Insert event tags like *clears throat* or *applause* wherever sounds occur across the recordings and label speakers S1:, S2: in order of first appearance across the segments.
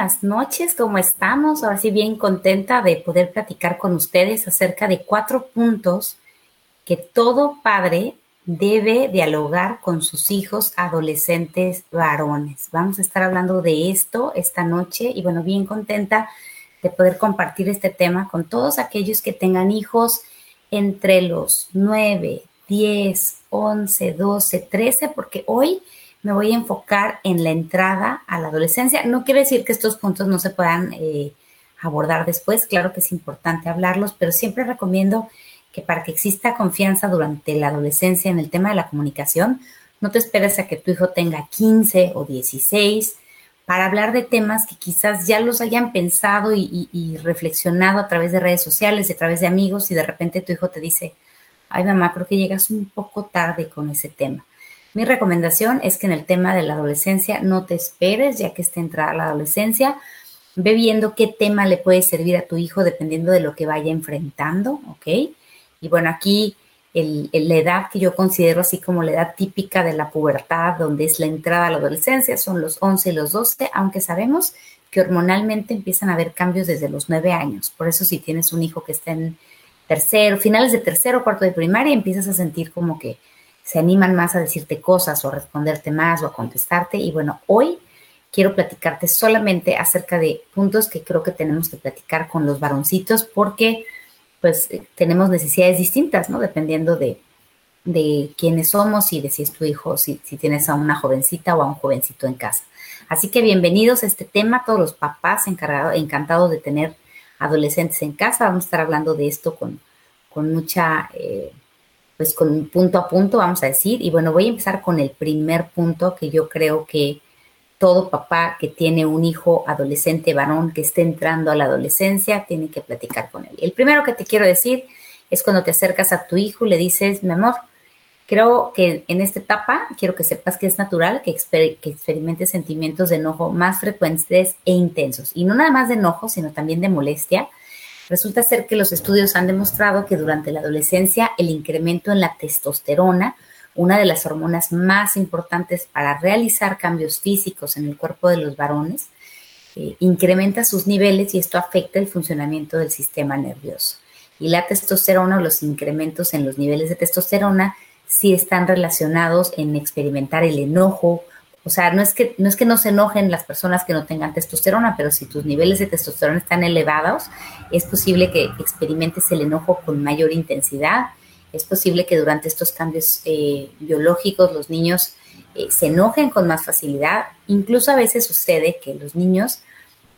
S1: buenas noches, ¿cómo estamos? Ahora sí, bien contenta de poder platicar con ustedes acerca de cuatro puntos que todo padre debe dialogar con sus hijos adolescentes varones. Vamos a estar hablando de esto esta noche y bueno, bien contenta de poder compartir este tema con todos aquellos que tengan hijos entre los 9, 10, 11, 12, 13, porque hoy me voy a enfocar en la entrada a la adolescencia. No quiere decir que estos puntos no se puedan eh, abordar después, claro que es importante hablarlos, pero siempre recomiendo que para que exista confianza durante la adolescencia en el tema de la comunicación, no te esperes a que tu hijo tenga 15 o 16 para hablar de temas que quizás ya los hayan pensado y, y reflexionado a través de redes sociales, a través de amigos y de repente tu hijo te dice, ay mamá, creo que llegas un poco tarde con ese tema. Mi recomendación es que en el tema de la adolescencia no te esperes ya que esté entrada la adolescencia. Ve viendo qué tema le puede servir a tu hijo dependiendo de lo que vaya enfrentando, ¿ok? Y bueno, aquí la edad que yo considero así como la edad típica de la pubertad, donde es la entrada a la adolescencia, son los 11 y los 12, aunque sabemos que hormonalmente empiezan a haber cambios desde los 9 años. Por eso si tienes un hijo que está en tercero, finales de tercero o cuarto de primaria, empiezas a sentir como que se animan más a decirte cosas o a responderte más o a contestarte. Y bueno, hoy quiero platicarte solamente acerca de puntos que creo que tenemos que platicar con los varoncitos porque pues tenemos necesidades distintas, ¿no? Dependiendo de, de quiénes somos y de si es tu hijo, si, si tienes a una jovencita o a un jovencito en casa. Así que bienvenidos a este tema, todos los papás encargados, encantados de tener adolescentes en casa. Vamos a estar hablando de esto con, con mucha, eh, pues con punto a punto, vamos a decir. Y bueno, voy a empezar con el primer punto que yo creo que todo papá que tiene un hijo adolescente varón que esté entrando a la adolescencia tiene que platicar con él. El primero que te quiero decir es cuando te acercas a tu hijo y le dices, mi amor, creo que en esta etapa quiero que sepas que es natural que, que experimentes sentimientos de enojo más frecuentes e intensos. Y no nada más de enojo, sino también de molestia. Resulta ser que los estudios han demostrado que durante la adolescencia el incremento en la testosterona una de las hormonas más importantes para realizar cambios físicos en el cuerpo de los varones, eh, incrementa sus niveles y esto afecta el funcionamiento del sistema nervioso. Y la testosterona, los incrementos en los niveles de testosterona, sí están relacionados en experimentar el enojo. O sea, no es que no, es que no se enojen las personas que no tengan testosterona, pero si tus niveles de testosterona están elevados, es posible que experimentes el enojo con mayor intensidad es posible que durante estos cambios eh, biológicos los niños eh, se enojen con más facilidad. Incluso a veces sucede que los niños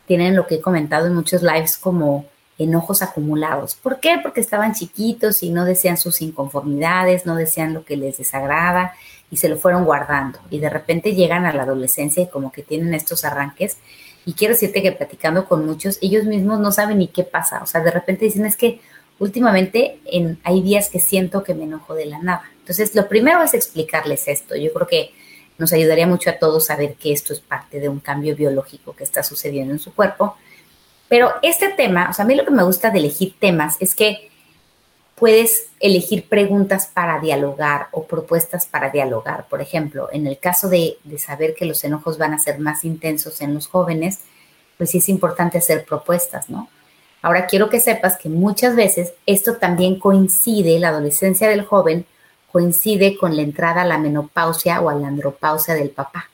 S1: tienen lo que he comentado en muchos lives como enojos acumulados. ¿Por qué? Porque estaban chiquitos y no desean sus inconformidades, no desean lo que les desagrada y se lo fueron guardando. Y de repente llegan a la adolescencia y como que tienen estos arranques. Y quiero decirte que platicando con muchos, ellos mismos no saben ni qué pasa. O sea, de repente dicen es que últimamente en, hay días que siento que me enojo de la nada. Entonces, lo primero es explicarles esto. Yo creo que nos ayudaría mucho a todos saber que esto es parte de un cambio biológico que está sucediendo en su cuerpo. Pero este tema, o sea, a mí lo que me gusta de elegir temas es que puedes elegir preguntas para dialogar o propuestas para dialogar. Por ejemplo, en el caso de, de saber que los enojos van a ser más intensos en los jóvenes, pues sí es importante hacer propuestas, ¿no? Ahora quiero que sepas que muchas veces esto también coincide, la adolescencia del joven coincide con la entrada a la menopausia o a la andropausia del papá.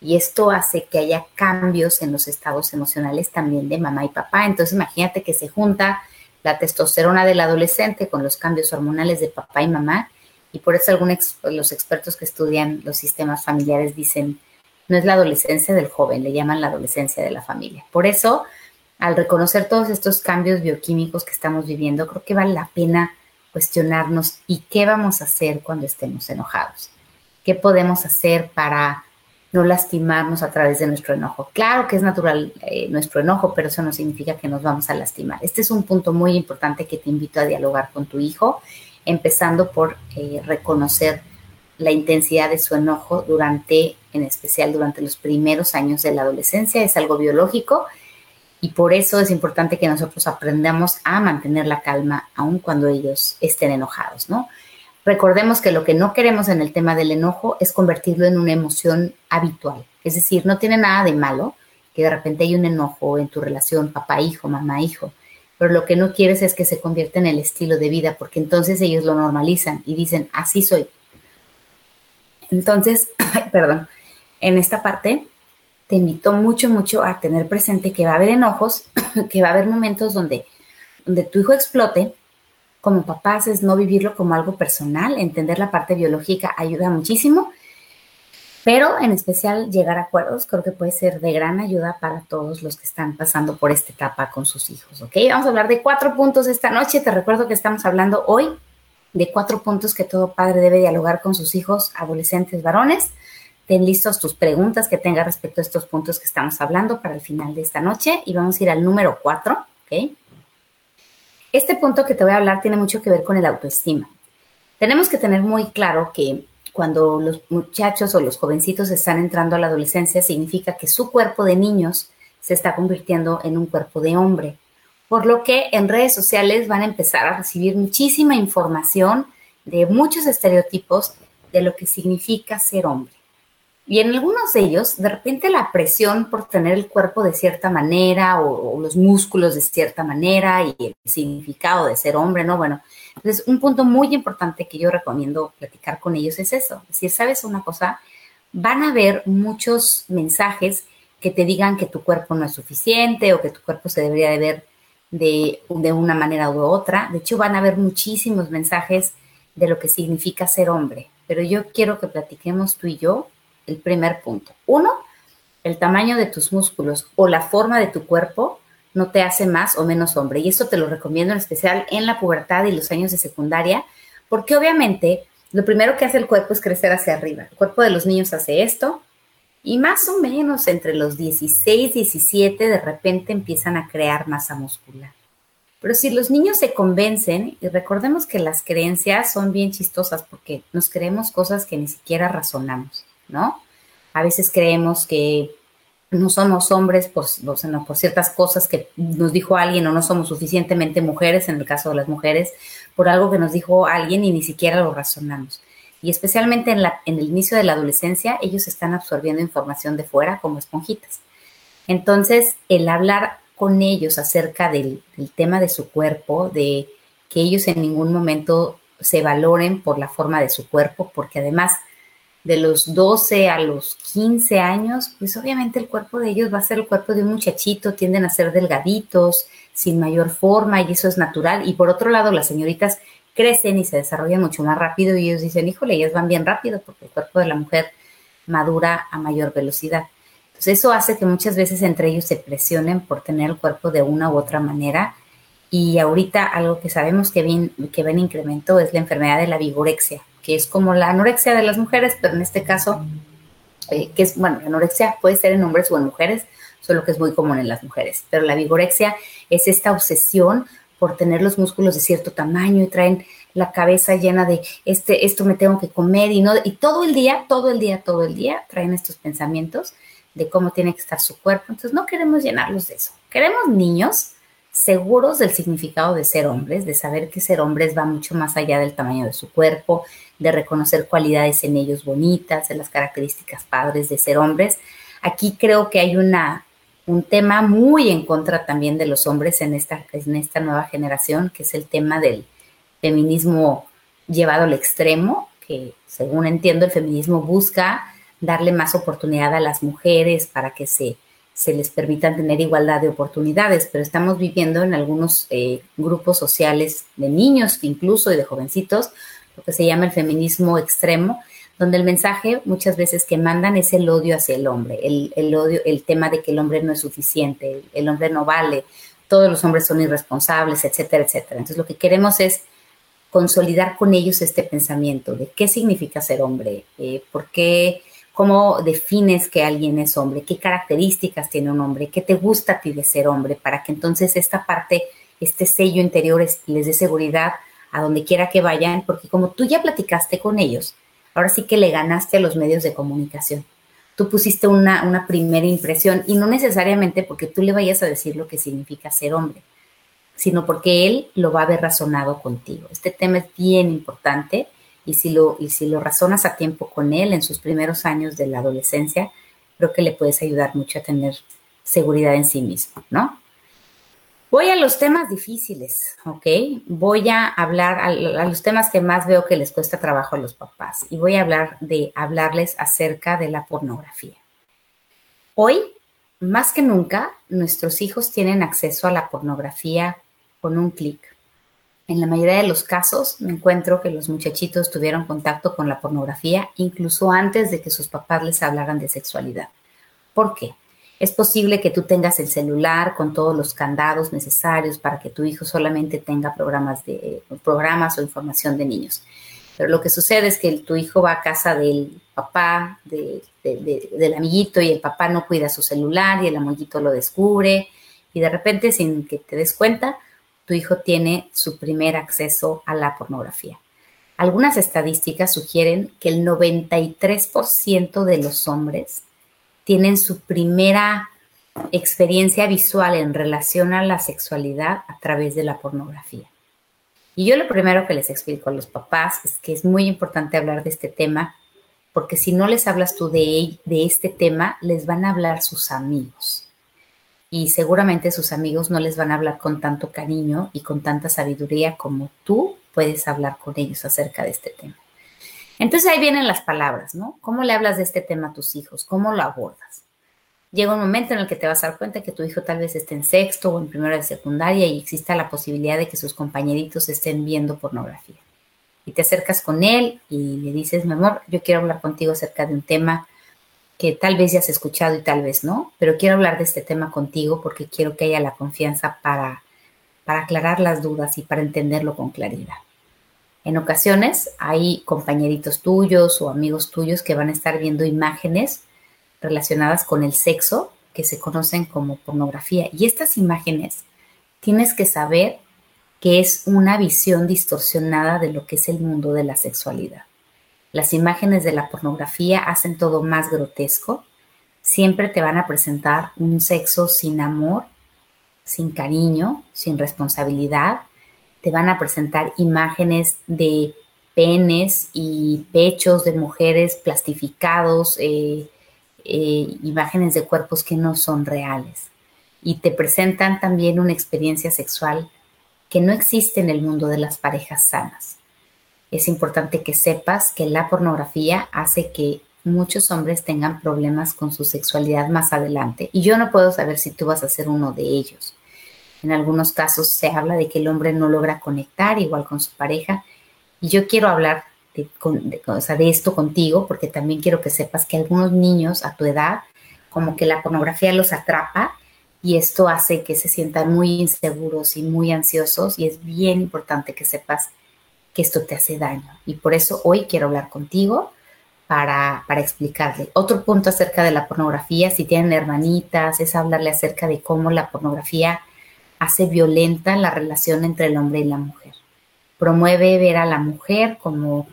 S1: Y esto hace que haya cambios en los estados emocionales también de mamá y papá. Entonces imagínate que se junta la testosterona del adolescente con los cambios hormonales de papá y mamá. Y por eso algunos los expertos que estudian los sistemas familiares dicen, no es la adolescencia del joven, le llaman la adolescencia de la familia. Por eso al reconocer todos estos cambios bioquímicos que estamos viviendo, creo que vale la pena cuestionarnos y qué vamos a hacer cuando estemos enojados. ¿Qué podemos hacer para no lastimarnos a través de nuestro enojo? Claro que es natural eh, nuestro enojo, pero eso no significa que nos vamos a lastimar. Este es un punto muy importante que te invito a dialogar con tu hijo, empezando por eh, reconocer la intensidad de su enojo durante, en especial durante los primeros años de la adolescencia. Es algo biológico y por eso es importante que nosotros aprendamos a mantener la calma aun cuando ellos estén enojados, ¿no? Recordemos que lo que no queremos en el tema del enojo es convertirlo en una emoción habitual. Es decir, no tiene nada de malo que de repente hay un enojo en tu relación papá-hijo, mamá-hijo, pero lo que no quieres es que se convierta en el estilo de vida, porque entonces ellos lo normalizan y dicen, así soy. Entonces, *clears throat* perdón, en esta parte te invito mucho, mucho a tener presente que va a haber enojos, *clears throat* que va a haber momentos donde, donde tu hijo explote. Como papás es no vivirlo como algo personal, entender la parte biológica ayuda muchísimo pero en especial llegar a acuerdos creo que puede ser de gran ayuda para todos los que están pasando por esta etapa con sus hijos, ¿ok? Vamos a hablar de cuatro puntos esta noche. Te recuerdo que estamos hablando hoy de cuatro puntos que todo padre debe dialogar con sus hijos adolescentes varones. Ten listos tus preguntas que tengas respecto a estos puntos que estamos hablando para el final de esta noche y vamos a ir al número cuatro, ¿ok? Este punto que te voy a hablar tiene mucho que ver con el autoestima. Tenemos que tener muy claro que cuando los muchachos o los jovencitos están entrando a la adolescencia, significa que su cuerpo de niños se está convirtiendo en un cuerpo de hombre. Por lo que en redes sociales van a empezar a recibir muchísima información de muchos estereotipos de lo que significa ser hombre. Y en algunos de ellos, de repente la presión por tener el cuerpo de cierta manera o, los músculos de cierta manera y el significado de ser hombre, ¿no? Bueno, entonces un punto muy importante que yo recomiendo platicar con ellos es eso. Si sabes una cosa, van a haber muchos mensajes que te digan que tu cuerpo no es suficiente o que tu cuerpo se debería de ver de, de una manera u otra. De hecho, van a haber muchísimos mensajes de lo que significa ser hombre. Pero yo quiero que platiquemos tú y yo el primer punto. Uno, el tamaño de tus músculos o la forma de tu cuerpo no te hace más o menos hombre. Y esto te lo recomiendo en especial en la pubertad y los años de secundaria, porque obviamente lo primero que hace el cuerpo es crecer hacia arriba. El cuerpo de los niños hace esto y más o menos entre los 16, 17 de repente empiezan a crear masa muscular. Pero si los niños se convencen, y recordemos que las creencias son bien chistosas porque nos creemos cosas que ni siquiera razonamos. ¿No? A veces creemos que no somos hombres por, ciertas cosas que nos dijo alguien o no somos suficientemente mujeres, en el caso de las mujeres, por algo que nos dijo alguien y ni siquiera lo razonamos. Y especialmente en, el inicio de la adolescencia, ellos están absorbiendo información de fuera como esponjitas. Entonces, el hablar con ellos acerca del tema de su cuerpo, de que ellos en ningún momento se valoren por la forma de su cuerpo, porque además de los 12 a los 15 años, pues obviamente el cuerpo de ellos va a ser el cuerpo de un muchachito, tienden a ser delgaditos, sin mayor forma y eso es natural. Y por otro lado, las señoritas crecen y se desarrollan mucho más rápido y ellos dicen, híjole, ellas van bien rápido porque el cuerpo de la mujer madura a mayor velocidad. Entonces eso hace que muchas veces entre ellos se presionen por tener el cuerpo de una u otra manera. Y ahorita algo que sabemos que ven, que ven incremento es la enfermedad de la vigorexia que es como la anorexia de las mujeres, pero en este caso, eh, que es, bueno, la anorexia puede ser en hombres o en mujeres, solo que es muy común en las mujeres, pero la vigorexia es esta obsesión por tener los músculos de cierto tamaño y traen la cabeza llena de este, esto me tengo que comer y no, y todo el día, todo el día, todo el día traen estos pensamientos de cómo tiene que estar su cuerpo. Entonces no queremos llenarlos de eso. Queremos niños seguros del significado de ser hombres, de saber que ser hombres va mucho más allá del tamaño de su cuerpo, de reconocer cualidades en ellos bonitas, de las características padres de ser hombres. Aquí creo que hay una, un tema muy en contra también de los hombres en esta, en esta nueva generación, que es el tema del feminismo llevado al extremo, que según entiendo el feminismo busca darle más oportunidad a las mujeres para que se se les permitan tener igualdad de oportunidades, pero estamos viviendo en algunos eh, grupos sociales de niños, incluso y de jovencitos, lo que se llama el feminismo extremo, donde el mensaje muchas veces que mandan es el odio hacia el hombre, el, odio, el tema de que el hombre no es suficiente, el, hombre no vale, todos los hombres son irresponsables, etcétera, etcétera. Entonces lo que queremos es consolidar con ellos este pensamiento de qué significa ser hombre, eh, por qué cómo defines que alguien es hombre, qué características tiene un hombre, qué te gusta a ti de ser hombre, para que entonces esta parte, este sello interior les dé seguridad a donde quiera que vayan, porque como tú ya platicaste con ellos, ahora sí que le ganaste a los medios de comunicación. Tú pusiste una, una primera impresión y no necesariamente porque tú le vayas a decir lo que significa ser hombre, sino porque él lo va a haber razonado contigo. Este tema es bien importante y si lo, y si lo razonas a tiempo con él en sus primeros años de la adolescencia, creo que le puedes ayudar mucho a tener seguridad en sí mismo, ¿no? Voy a los temas difíciles, ¿ok? Voy a hablar a, los temas que más veo que les cuesta trabajo a los papás y voy a hablar de hablarles acerca de la pornografía. Hoy, más que nunca, nuestros hijos tienen acceso a la pornografía con un clic. En la mayoría de los casos me encuentro que los muchachitos tuvieron contacto con la pornografía incluso antes de que sus papás les hablaran de sexualidad. ¿Por qué? Es posible que tú tengas el celular con todos los candados necesarios para que tu hijo solamente tenga programas, de, programas o información de niños. Pero lo que sucede es que tu hijo va a casa del papá, del amiguito, y el papá no cuida su celular y el amiguito lo descubre. Y de repente, sin que te des cuenta, tu hijo tiene su primer acceso a la pornografía. Algunas estadísticas sugieren que el 93% de los hombres tienen su primera experiencia visual en relación a la sexualidad a través de la pornografía. Y yo lo primero que les explico a los papás es que es muy importante hablar de este tema, porque si no les hablas tú de, de este tema, les van a hablar sus amigos. Y seguramente sus amigos no les van a hablar con tanto cariño y con tanta sabiduría como tú puedes hablar con ellos acerca de este tema. Entonces ahí vienen las palabras, ¿no? ¿Cómo le hablas de este tema a tus hijos? ¿Cómo lo abordas? Llega un momento en el que te vas a dar cuenta que tu hijo tal vez esté en sexto o en primero de secundaria y exista la posibilidad de que sus compañeritos estén viendo pornografía. Y te acercas con él y le dices, mi amor, yo quiero hablar contigo acerca de un tema que tal vez ya has escuchado y tal vez no, pero quiero hablar de este tema contigo porque quiero que haya la confianza para, para aclarar las dudas y para entenderlo con claridad. En ocasiones hay compañeritos tuyos o amigos tuyos que van a estar viendo imágenes relacionadas con el sexo que se conocen como pornografía. Y estas imágenes tienes que saber que es una visión distorsionada de lo que es el mundo de la sexualidad. Las imágenes de la pornografía hacen todo más grotesco. Siempre te van a presentar un sexo sin amor, sin cariño, sin responsabilidad, te van a presentar imágenes de penes y pechos de mujeres plastificados, eh, eh, imágenes de cuerpos que no son reales. Y te presentan también una experiencia sexual que no existe en el mundo de las parejas sanas. Es importante que sepas que la pornografía hace que muchos hombres tengan problemas con su sexualidad más adelante. Y yo no puedo saber si tú vas a ser uno de ellos. En algunos casos se habla de que el hombre no logra conectar igual con su pareja. Y yo quiero hablar de, de, esto contigo porque también quiero que sepas que algunos niños a tu edad, como que la pornografía los atrapa y esto hace que se sientan muy inseguros y muy ansiosos y es bien importante que sepas que esto te hace daño. Y por eso hoy quiero hablar contigo para, para, explicarle. Otro punto acerca de la pornografía, si tienen hermanitas, es hablarle acerca de cómo la pornografía hace violenta la relación entre el hombre y la mujer. Promueve ver a la mujer como,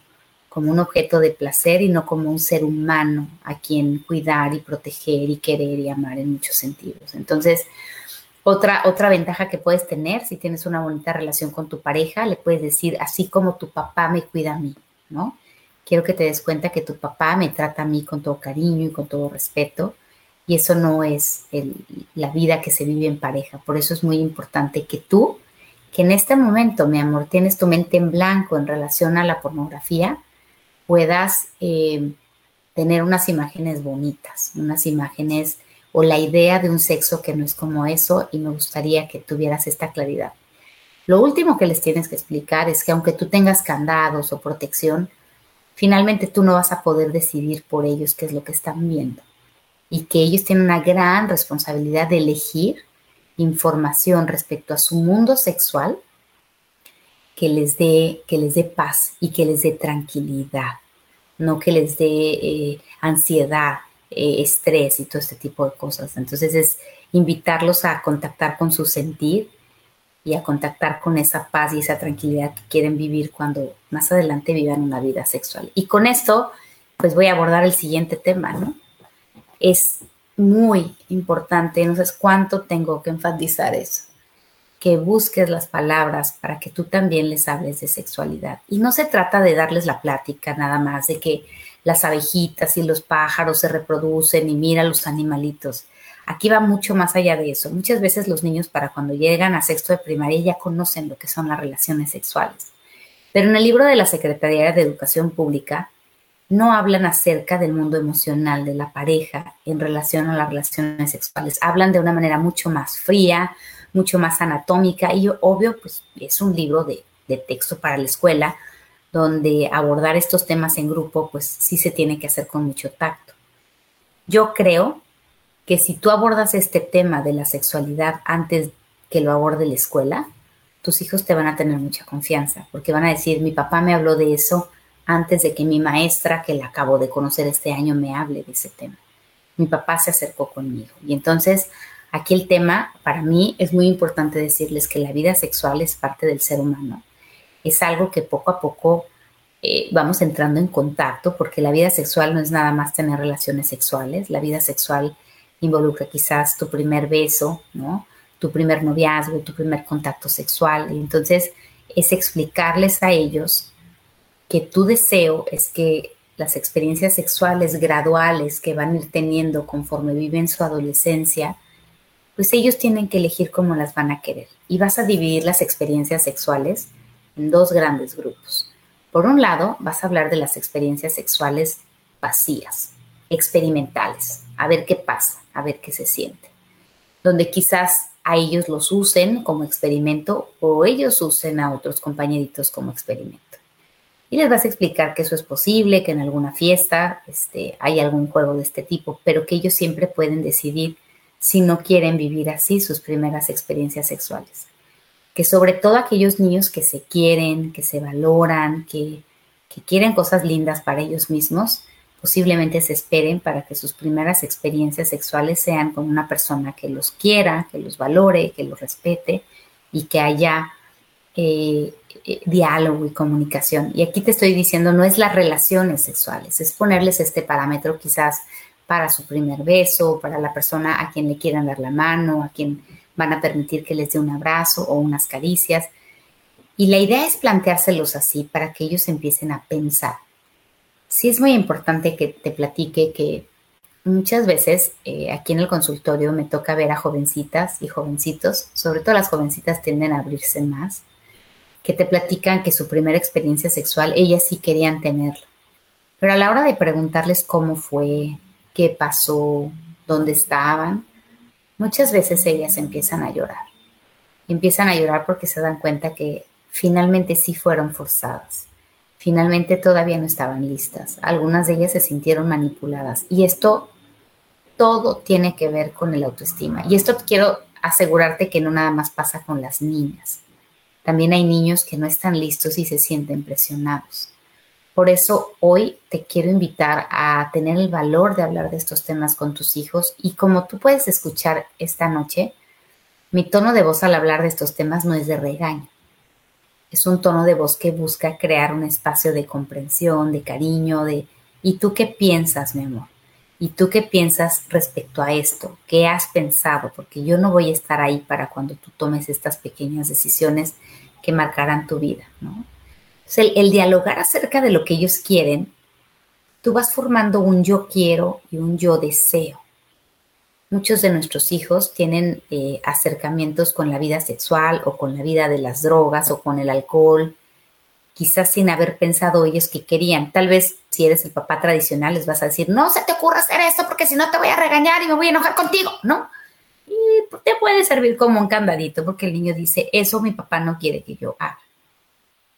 S1: como un objeto de placer y no como un ser humano a quien cuidar y proteger y querer y amar en muchos sentidos. Entonces, otra, otra ventaja que puedes tener si tienes una bonita relación con tu pareja, le puedes decir, así como tu papá me cuida a mí, ¿no? Quiero que te des cuenta que tu papá me trata a mí con todo cariño y con todo respeto y eso no es la vida que se vive en pareja. Por eso es muy importante que tú, que en este momento, mi amor, tienes tu mente en blanco en relación a la pornografía, puedas eh, tener unas imágenes bonitas, unas imágenes o la idea de un sexo que no es como eso y me gustaría que tuvieras esta claridad. Lo último que les tienes que explicar es que aunque tú tengas candados o protección, finalmente tú no vas a poder decidir por ellos qué es lo que están viendo y que ellos tienen una gran responsabilidad de elegir información respecto a su mundo sexual que les dé, que les dé paz y que les dé tranquilidad, no que les dé eh, ansiedad, eh, estrés y todo este tipo de cosas. Entonces es invitarlos a contactar con su sentir y a contactar con esa paz y esa tranquilidad que quieren vivir cuando más adelante vivan una vida sexual. Y con esto, pues voy a abordar el siguiente tema, ¿no? es muy importante, no sé cuánto tengo que enfatizar eso, que busques las palabras para que tú también les hables de sexualidad. Y no se trata de darles la plática nada más, de que las abejitas y los pájaros se reproducen y mira los animalitos. Aquí va mucho más allá de eso. Muchas veces los niños para cuando llegan a sexto de primaria ya conocen lo que son las relaciones sexuales. Pero en el libro de la Secretaría de Educación Pública no hablan acerca del mundo emocional de la pareja en relación a las relaciones sexuales. Hablan de una manera mucho más fría, mucho más anatómica y obvio, pues es un libro de, de texto para la escuela donde abordar estos temas en grupo, pues sí se tiene que hacer con mucho tacto. Yo creo que si tú abordas este tema de la sexualidad antes que lo aborde la escuela, tus hijos te van a tener mucha confianza, porque van a decir, mi papá me habló de eso antes de que mi maestra, que la acabo de conocer este año, me hable de ese tema. Mi papá se acercó conmigo. Y entonces, aquí el tema, para mí, es muy importante decirles que la vida sexual es parte del ser humano es algo que poco a poco eh, vamos entrando en contacto, porque la vida sexual no es nada más tener relaciones sexuales, la vida sexual involucra quizás tu primer beso, ¿no? Tu primer noviazgo, tu primer contacto sexual. Y entonces es explicarles a ellos que tu deseo es que las experiencias sexuales graduales que van a ir teniendo conforme viven su adolescencia, pues ellos tienen que elegir cómo las van a querer. Y vas a dividir las experiencias sexuales dos grandes grupos. Por un lado, vas a hablar de las experiencias sexuales vacías, experimentales, a ver qué pasa, a ver qué se siente, donde quizás a ellos los usen como experimento o ellos usen a otros compañeritos como experimento. Y les vas a explicar que eso es posible, que en alguna fiesta este, hay algún juego de este tipo, pero que ellos siempre pueden decidir si no quieren vivir así sus primeras experiencias sexuales que sobre todo aquellos niños que se quieren, que se valoran, que, quieren cosas lindas para ellos mismos, posiblemente se esperen para que sus primeras experiencias sexuales sean con una persona que los quiera, que los valore, que los respete y que haya eh, eh, diálogo y comunicación. Y aquí te estoy diciendo, no es las relaciones sexuales, es ponerles este parámetro quizás para su primer beso, para la persona a quien le quieran dar la mano, a quien van a permitir que les dé un abrazo o unas caricias. Y la idea es planteárselos así para que ellos empiecen a pensar. Sí es muy importante que te platique que muchas veces eh, aquí en el consultorio me toca ver a jovencitas y jovencitos, sobre todo las jovencitas tienden a abrirse más, que te platican que su primera experiencia sexual ellas sí querían tenerla. Pero a la hora de preguntarles cómo fue, qué pasó, dónde estaban, muchas veces ellas empiezan a llorar. Empiezan a llorar porque se dan cuenta que finalmente sí fueron forzadas. Finalmente todavía no estaban listas. Algunas de ellas se sintieron manipuladas. Y esto todo tiene que ver con el autoestima. Y esto quiero asegurarte que no nada más pasa con las niñas. También hay niños que no están listos y se sienten presionados. Por eso hoy te quiero invitar a tener el valor de hablar de estos temas con tus hijos y como tú puedes escuchar esta noche, mi tono de voz al hablar de estos temas no es de regaño. Es un tono de voz que busca crear un espacio de comprensión, de cariño, de ¿y tú qué piensas, mi amor? ¿Y tú qué piensas respecto a esto? ¿Qué has pensado? Porque yo no voy a estar ahí para cuando tú tomes estas pequeñas decisiones que marcarán tu vida, ¿no? El, dialogar acerca de lo que ellos quieren, tú vas formando un yo quiero y un yo deseo. Muchos de nuestros hijos tienen eh, acercamientos con la vida sexual o con la vida de las drogas o con el alcohol, quizás sin haber pensado ellos que querían. Tal vez si eres el papá tradicional les vas a decir, no se te ocurra hacer esto porque si no te voy a regañar y me voy a enojar contigo, ¿no? Y te puede servir como un candadito porque el niño dice, eso mi papá no quiere que yo haga.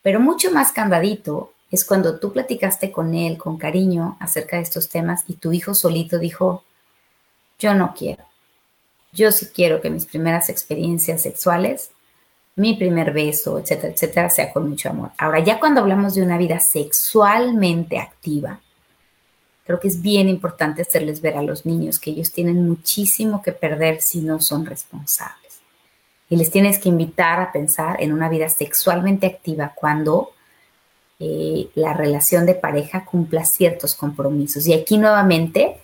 S1: Pero mucho más candadito es cuando tú platicaste con él con cariño acerca de estos temas y tu hijo solito dijo, yo no quiero. Yo sí quiero que mis primeras experiencias sexuales, mi primer beso, etcétera, etcétera, sea con mucho amor. Ahora, ya cuando hablamos de una vida sexualmente activa, creo que es bien importante hacerles ver a los niños que ellos tienen muchísimo que perder si no son responsables y les tienes que invitar a pensar en una vida sexualmente activa cuando eh, la relación de pareja cumpla ciertos compromisos. Y aquí nuevamente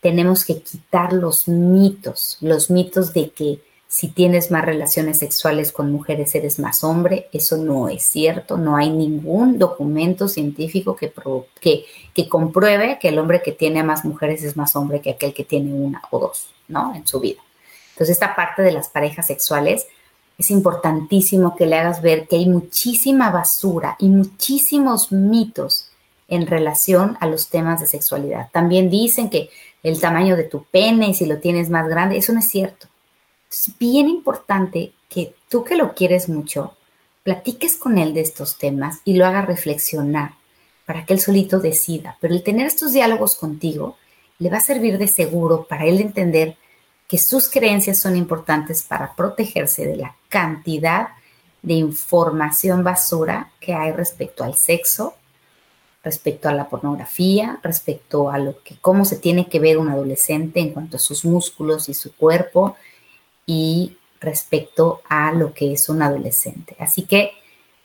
S1: tenemos que quitar los mitos, los mitos de que si tienes más relaciones sexuales con mujeres eres más hombre. Eso no es cierto. No hay ningún documento científico que, que, compruebe que el hombre que tiene a más mujeres es más hombre que aquel que tiene una o dos, ¿no? En su vida. Entonces, esta parte de las parejas sexuales es importantísimo que le hagas ver que hay muchísima basura y muchísimos mitos en relación a los temas de sexualidad. También dicen que el tamaño de tu pene si lo tienes más grande, eso no es cierto. Es bien importante que tú que lo quieres mucho, platiques con él de estos temas y lo hagas reflexionar para que él solito decida. Pero el tener estos diálogos contigo le va a servir de seguro para él entender que sus creencias son importantes para protegerse de la cantidad de información basura que hay respecto al sexo, respecto a la pornografía, respecto a lo que cómo se tiene que ver un adolescente en cuanto a sus músculos y su cuerpo y respecto a lo que es un adolescente. Así que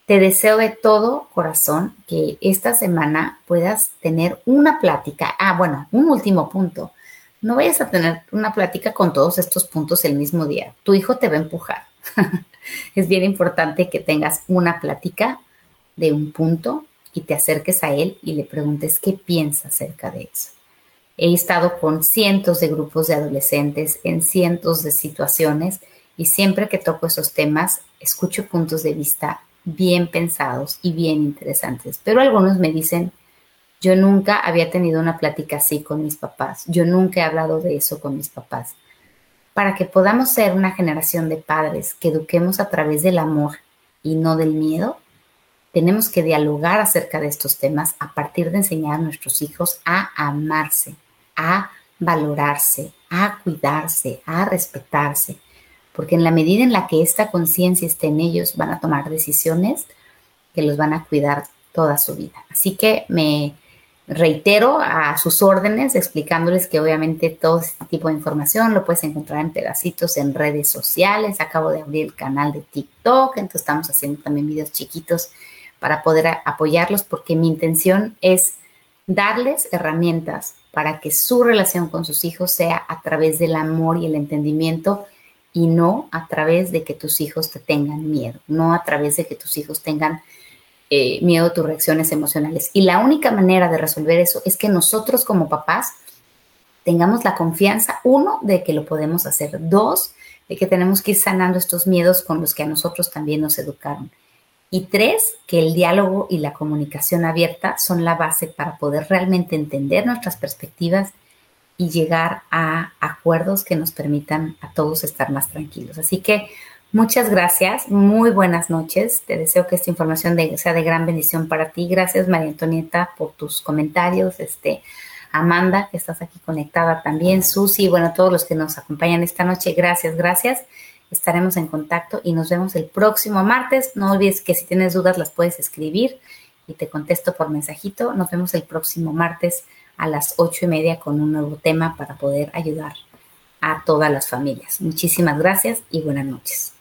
S1: te deseo de todo corazón que esta semana puedas tener una plática. Ah, bueno, un último punto. No vayas a tener una plática con todos estos puntos el mismo día. Tu hijo te va a empujar. *laughs* es bien importante que tengas una plática de un punto y te acerques a él y le preguntes qué piensa acerca de eso. He estado con cientos de grupos de adolescentes en cientos de situaciones y siempre que toco esos temas escucho puntos de vista bien pensados y bien interesantes. Pero algunos me dicen, yo nunca había tenido una plática así con mis papás, yo nunca he hablado de eso con mis papás. Para que podamos ser una generación de padres que eduquemos a través del amor y no del miedo, tenemos que dialogar acerca de estos temas a partir de enseñar a nuestros hijos a amarse, a valorarse, a cuidarse, a respetarse, porque en la medida en la que esta conciencia esté en ellos, van a tomar decisiones que los van a cuidar toda su vida. Así que me reitero a sus órdenes explicándoles que obviamente todo este tipo de información lo puedes encontrar en pedacitos en redes sociales. Acabo de abrir el canal de TikTok, entonces estamos haciendo también videos chiquitos para poder apoyarlos porque mi intención es darles herramientas para que su relación con sus hijos sea a través del amor y el entendimiento y no a través de que tus hijos te tengan miedo, no a través de que tus hijos tengan eh, miedo tus reacciones emocionales. Y la única manera de resolver eso es que nosotros como papás tengamos la confianza, uno, de que lo podemos hacer, dos, de que tenemos que ir sanando estos miedos con los que a nosotros también nos educaron. Y tres, que el diálogo y la comunicación abierta son la base para poder realmente entender nuestras perspectivas y llegar a acuerdos que nos permitan a todos estar más tranquilos. Así que muchas gracias, muy buenas noches. Te deseo que esta información sea de gran bendición para ti. Gracias María Antonieta por tus comentarios. Este, Amanda, que estás aquí conectada también, Susi, bueno, todos los que nos acompañan esta noche, gracias, gracias estaremos en contacto y nos vemos el próximo martes. No olvides que si tienes dudas las puedes escribir y te contesto por mensajito. Nos vemos el próximo martes a las ocho y media con un nuevo tema para poder ayudar a todas las familias. Muchísimas gracias y buenas noches.